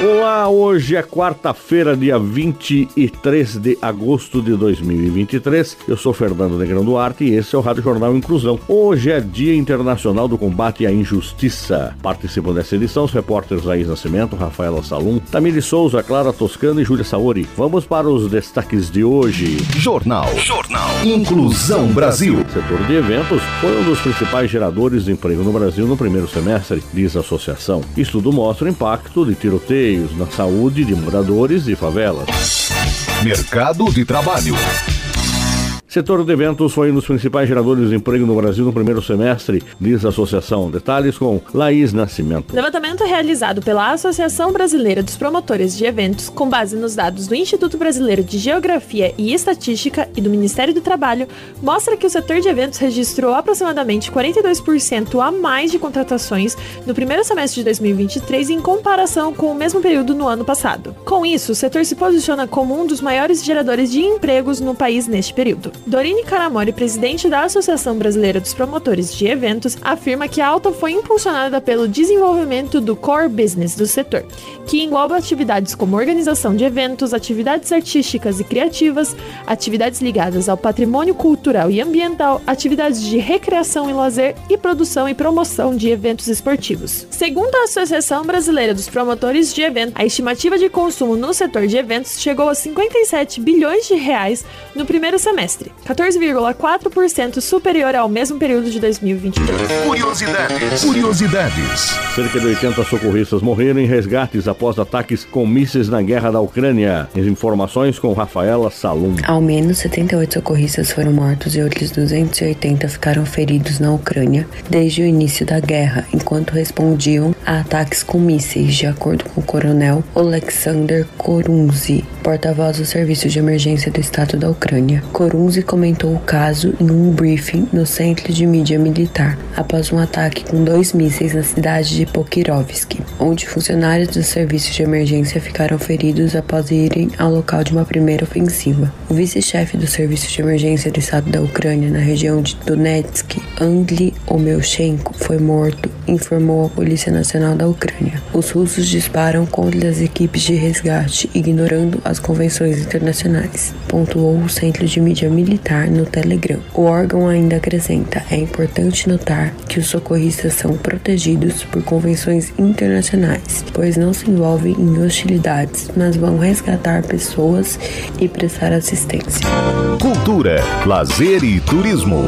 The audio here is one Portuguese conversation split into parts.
Olá, hoje é quarta-feira, dia 23 de agosto de 2023. Eu sou Fernando Negrão Duarte e esse é o Rádio Jornal Inclusão. Hoje é Dia Internacional do Combate à Injustiça. Participam dessa edição os repórteres Laís Nascimento, Rafaela Salum, Tamiri Souza, Clara Toscano e Júlia Saori. Vamos para os destaques de hoje. Jornal. Jornal. Inclusão Brasil. O setor de eventos foi um dos principais geradores de emprego no Brasil no primeiro semestre, diz a associação. Estudo mostra o impacto de tiroteio na saúde de moradores de favelas. Mercado de trabalho. Setor de eventos foi um dos principais geradores de emprego no Brasil no primeiro semestre, diz a associação. Detalhes com Laís Nascimento. Levantamento realizado pela Associação Brasileira dos Promotores de Eventos, com base nos dados do Instituto Brasileiro de Geografia e Estatística e do Ministério do Trabalho, mostra que o setor de eventos registrou aproximadamente 42% a mais de contratações no primeiro semestre de 2023 em comparação com o mesmo período no ano passado. Com isso, o setor se posiciona como um dos maiores geradores de empregos no país neste período. Dorine Caramori, presidente da Associação Brasileira dos Promotores de Eventos, afirma que a alta foi impulsionada pelo desenvolvimento do core business do setor, que engloba atividades como organização de eventos, atividades artísticas e criativas, atividades ligadas ao patrimônio cultural e ambiental, atividades de recreação e lazer e produção e promoção de eventos esportivos. Segundo a Associação Brasileira dos Promotores de Eventos, a estimativa de consumo no setor de eventos chegou a 57 bilhões de reais no primeiro semestre, 14,4% superior ao mesmo período de 2022. Curiosidades. Curiosidades. Cerca de 80 socorristas morreram em resgates após ataques com mísseis na guerra da Ucrânia. As informações com Rafaela Salum. Ao menos 78 socorristas foram mortos e outros 280 ficaram feridos na Ucrânia desde o início da guerra, enquanto respondiam a ataques com mísseis, de acordo com o coronel Alexander Korunzi, porta-voz do Serviço de Emergência do Estado da Ucrânia. Korunzi comentou o caso em um briefing no Centro de Mídia Militar, após um ataque com dois mísseis na cidade de Pokirovsky, onde funcionários do serviço de emergência ficaram feridos após irem ao local de uma primeira ofensiva. O vice-chefe do Serviço de Emergência do Estado da Ucrânia na região de Donetsk, Andriy Omelshenko, foi morto, informou a Polícia Nacional da Ucrânia. Os russos disparam contra as equipes de resgate, ignorando as convenções internacionais, pontuou o Centro de Mídia Militar no Telegram. O órgão ainda acrescenta: é importante notar que os socorristas são protegidos por convenções internacionais, pois não se envolvem em hostilidades, mas vão resgatar pessoas e prestar assistência. Cultura, lazer e turismo.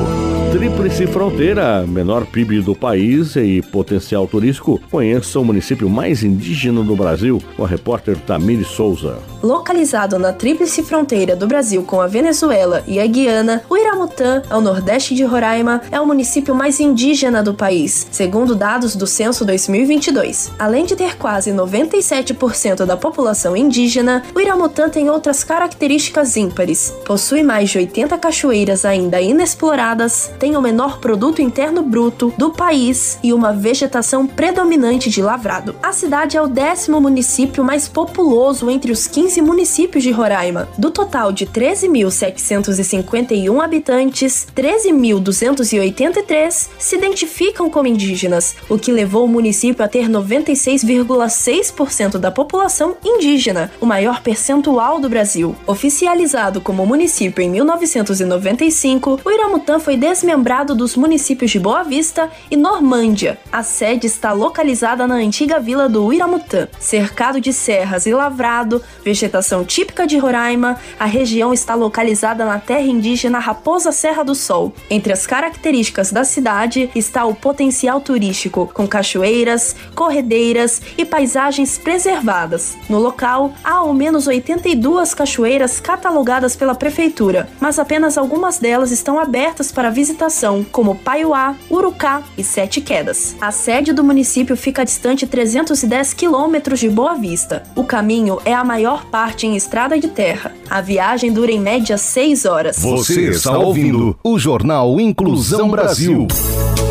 Tríplice Fronteira, menor PIB do país e potencial turístico, conheça o município mais indígena do Brasil, com a repórter Tamiri Souza. Localizado na tríplice fronteira do Brasil com a Venezuela e a Guiana, o Iramutã, ao nordeste de Roraima, é o município mais indígena do país, segundo dados do censo 2022. Além de ter quase 97% da população indígena, o Iramutã tem outras características ímpares. Possui mais de 80 cachoeiras ainda inexploradas, tem o menor produto interno bruto do país e uma vegetação predominante de lavrado. A cidade é o décimo município mais populoso entre os 15 municípios de Roraima. Do total de 13.751 habitantes, 13.283 se identificam como indígenas, o que levou o município a ter 96,6% da população indígena, o maior percentual do Brasil. Oficializado como município em 1995, o Iramutã foi desmembrado dos municípios de Boa Vista e Normândia. A sede está localizada na antiga vila do Iramutã. Cercado de serras e lavrado, vegetação típica de Roraima, a região está localizada na terra indígena Raposa Serra do Sol. Entre as características da cidade está o potencial turístico, com cachoeiras, corredeiras e paisagens preservadas. No local, há ao menos 82 cachoeiras catalogadas pela prefeitura, mas apenas algumas delas estão abertas para visitação, como Paiuá, Urucá e Sete Quedas. A sede do município fica distante 310 quilômetros de Boa Vista. O caminho é a maior parte em estrada de terra. A viagem dura em média 6 horas. Você está ouvindo o Jornal Inclusão Brasil.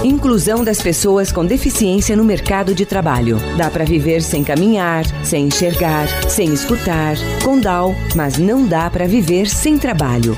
Inclusão das pessoas com deficiência no mercado de trabalho. Dá para viver sem caminhar, sem enxergar, sem escutar, com DAO, mas não dá para viver sem trabalho.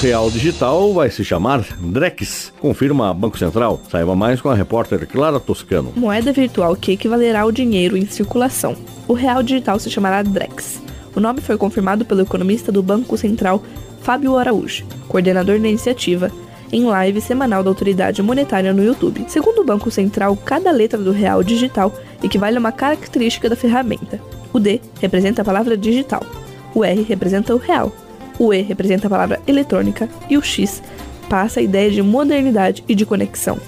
Real Digital vai se chamar Drex, confirma Banco Central. Saiba mais com a repórter Clara Toscano. Moeda virtual que equivalerá ao dinheiro em circulação. O Real Digital se chamará Drex. O nome foi confirmado pelo economista do Banco Central, Fábio Araújo, coordenador da iniciativa, em live semanal da autoridade monetária no YouTube. Segundo o Banco Central, cada letra do Real Digital equivale a uma característica da ferramenta. O D representa a palavra digital, o R representa o real, o E representa a palavra eletrônica e o X passa a ideia de modernidade e de conexão.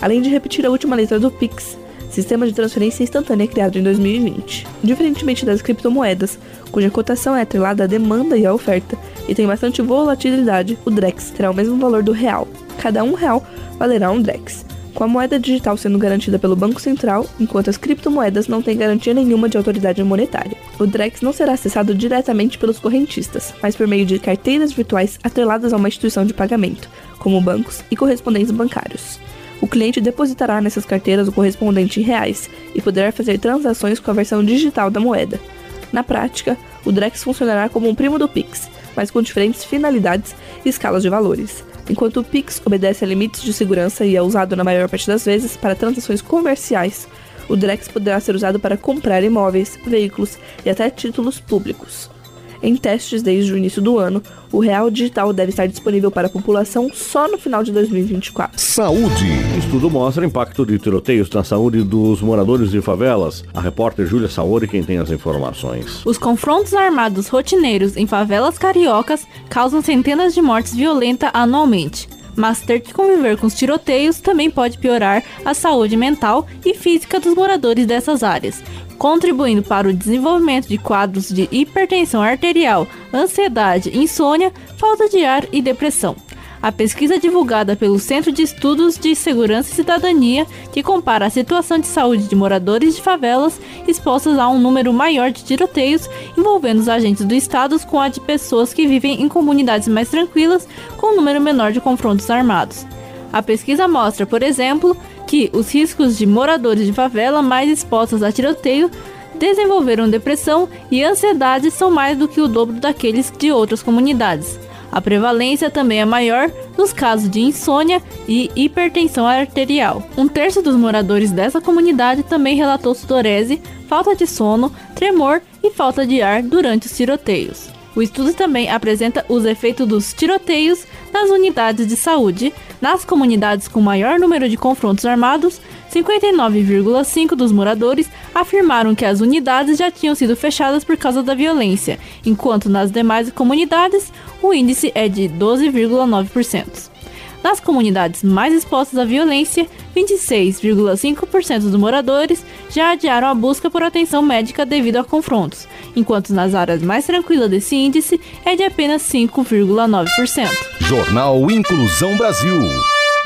Além de repetir a última letra do Pix, sistema de transferência instantânea criado em 2020. Diferentemente das criptomoedas, cuja cotação é atrelada à demanda e à oferta e tem bastante volatilidade, o Drex terá o mesmo valor do real. Cada um real valerá um Drex com a moeda digital sendo garantida pelo Banco Central, enquanto as criptomoedas não têm garantia nenhuma de autoridade monetária. O Drex não será acessado diretamente pelos correntistas, mas por meio de carteiras virtuais atreladas a uma instituição de pagamento, como bancos e correspondentes bancários. O cliente depositará nessas carteiras o correspondente em reais e poderá fazer transações com a versão digital da moeda. Na prática, o Drex funcionará como um primo do Pix, mas com diferentes finalidades e escalas de valores. Enquanto o Pix obedece a limites de segurança e é usado na maior parte das vezes para transações comerciais, o Drex poderá ser usado para comprar imóveis, veículos e até títulos públicos. Em testes desde o início do ano, o Real Digital deve estar disponível para a população só no final de 2024. Saúde. Estudo mostra impacto de tiroteios na saúde dos moradores de favelas. A repórter Júlia Saori quem tem as informações. Os confrontos armados rotineiros em favelas cariocas causam centenas de mortes violentas anualmente. Mas ter que conviver com os tiroteios também pode piorar a saúde mental e física dos moradores dessas áreas, contribuindo para o desenvolvimento de quadros de hipertensão arterial, ansiedade, insônia, falta de ar e depressão. A pesquisa divulgada pelo Centro de Estudos de Segurança e Cidadania, que compara a situação de saúde de moradores de favelas expostas a um número maior de tiroteios envolvendo os agentes do Estado com a de pessoas que vivem em comunidades mais tranquilas com um número menor de confrontos armados. A pesquisa mostra, por exemplo, que os riscos de moradores de favela mais expostos a tiroteio desenvolveram depressão e ansiedade são mais do que o dobro daqueles de outras comunidades. A prevalência também é maior nos casos de insônia e hipertensão arterial. Um terço dos moradores dessa comunidade também relatou sudorese, falta de sono, tremor e falta de ar durante os tiroteios. O estudo também apresenta os efeitos dos tiroteios nas unidades de saúde, nas comunidades com maior número de confrontos armados, 59,5% dos moradores afirmaram que as unidades já tinham sido fechadas por causa da violência, enquanto nas demais comunidades o índice é de 12,9%. Nas comunidades mais expostas à violência, 26,5% dos moradores já adiaram a busca por atenção médica devido a confrontos, enquanto nas áreas mais tranquilas desse índice é de apenas 5,9%. Jornal Inclusão Brasil.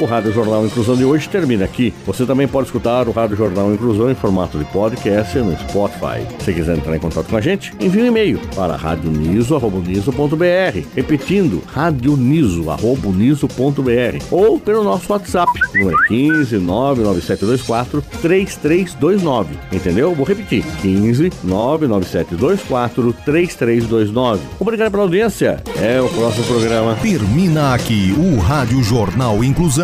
O Rádio Jornal Inclusão de hoje termina aqui. Você também pode escutar o Rádio Jornal Inclusão em formato de podcast no Spotify. Se quiser entrar em contato com a gente, envie um e-mail para radioniso.br. Repetindo, radioniso.br. Ou pelo nosso WhatsApp, número 15 99724 3329. Entendeu? Vou repetir: 15 99724 3329. Obrigado pela audiência. É o próximo programa. Termina aqui o Rádio Jornal Inclusão,